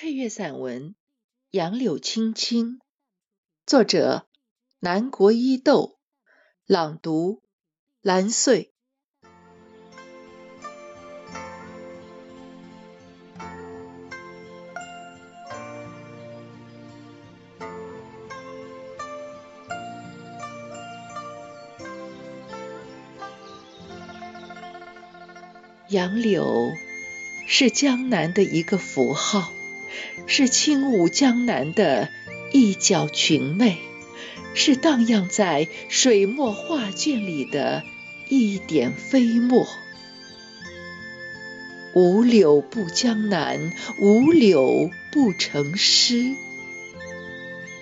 配乐散文《杨柳青青》，作者南国伊豆，朗读蓝穗。杨柳是江南的一个符号，是轻舞江南的一角裙袂，是荡漾在水墨画卷里的一点飞墨。无柳不江南，无柳不成诗。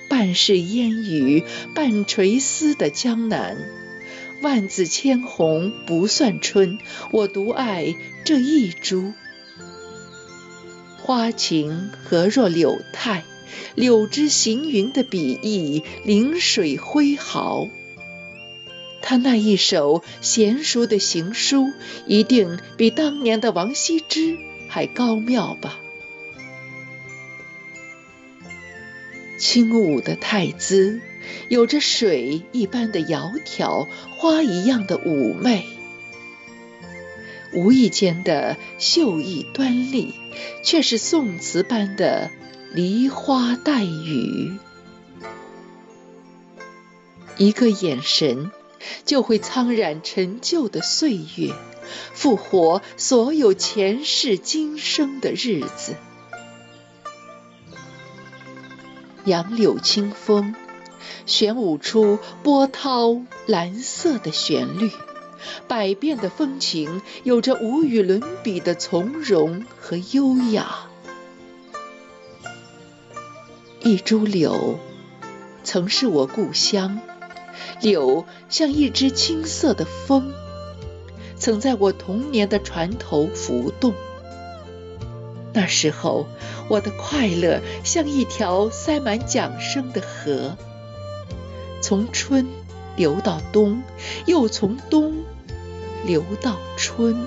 半是烟雨，半垂丝的江南。万紫千红不算春，我独爱这一株。花情何若柳态？柳枝行云的笔意，临水挥毫。他那一首娴熟的行书，一定比当年的王羲之还高妙吧？轻舞的太姿。有着水一般的窈窕，花一样的妩媚，无意间的秀逸端丽，却是宋词般的梨花带雨。一个眼神，就会苍染陈旧的岁月，复活所有前世今生的日子。杨柳清风。旋舞出波涛蓝色的旋律，百变的风情有着无与伦比的从容和优雅。一株柳，曾是我故乡。柳像一只青色的风，曾在我童年的船头浮动。那时候，我的快乐像一条塞满桨声的河。从春流到冬，又从冬留到春。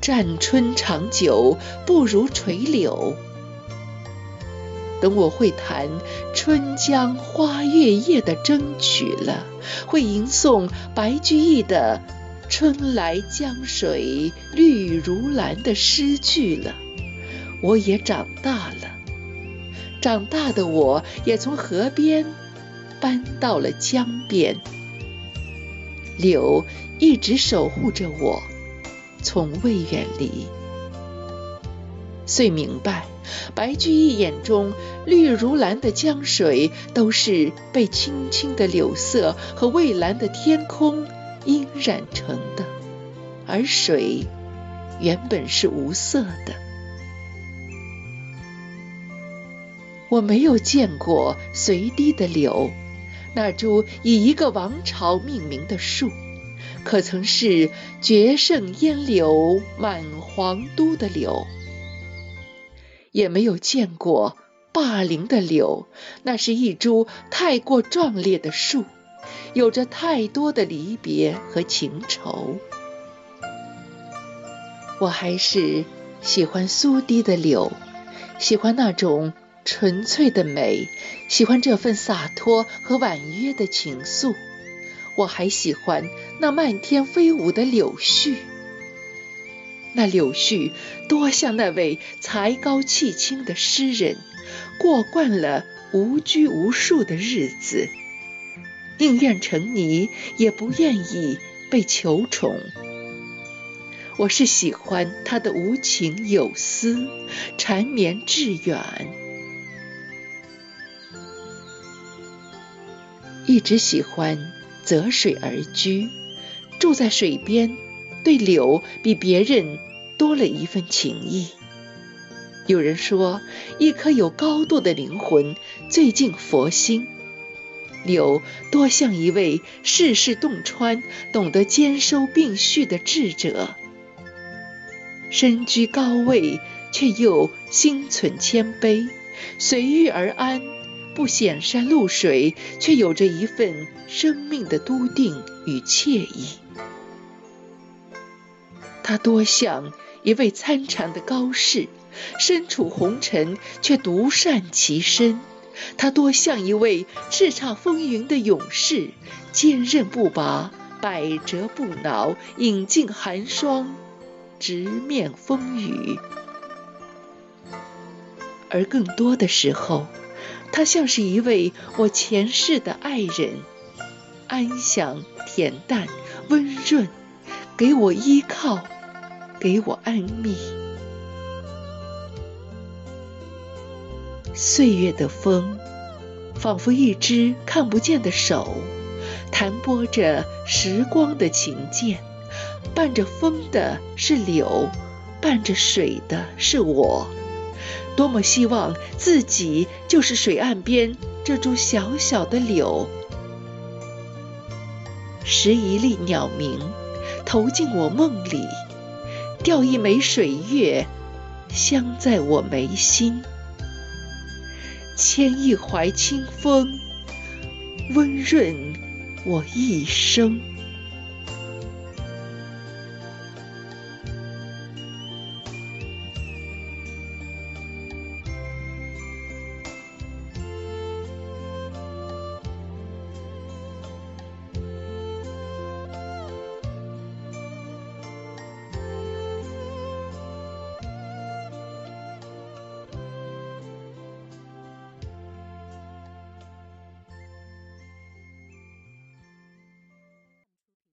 占春长久，不如垂柳。等我会弹《春江花月夜》的筝曲了，会吟诵白居易的“春来江水绿如蓝”的诗句了，我也长大了。长大的我，也从河边搬到了江边。柳一直守护着我，从未远离。遂明白，白居易眼中绿如蓝的江水，都是被青青的柳色和蔚蓝的天空晕染成的，而水原本是无色的。我没有见过随堤的柳，那株以一个王朝命名的树，可曾是绝胜烟柳满皇都的柳？也没有见过霸陵的柳，那是一株太过壮烈的树，有着太多的离别和情愁。我还是喜欢苏堤的柳，喜欢那种。纯粹的美，喜欢这份洒脱和婉约的情愫。我还喜欢那漫天飞舞的柳絮，那柳絮多像那位才高气清的诗人，过惯了无拘无束的日子，宁愿成泥，也不愿意被求宠。我是喜欢他的无情有思，缠绵致远。一直喜欢择水而居，住在水边，对柳比别人多了一份情谊。有人说，一颗有高度的灵魂最近佛心。柳多像一位世事洞穿、懂得兼收并蓄的智者，身居高位却又心存谦卑，随遇而安。不显山露水，却有着一份生命的笃定与惬意。他多像一位参禅的高士，身处红尘却独善其身。他多像一位叱咤风云的勇士，坚韧不拔，百折不挠，饮尽寒霜，直面风雨。而更多的时候，他像是一位我前世的爱人，安详、恬淡、温润，给我依靠，给我安谧。岁月的风，仿佛一只看不见的手，弹拨着时光的琴键。伴着风的是柳，伴着水的是我。多么希望自己就是水岸边这株小小的柳，拾一粒鸟鸣，投进我梦里，钓一枚水月，镶在我眉心。牵一怀清风，温润我一生。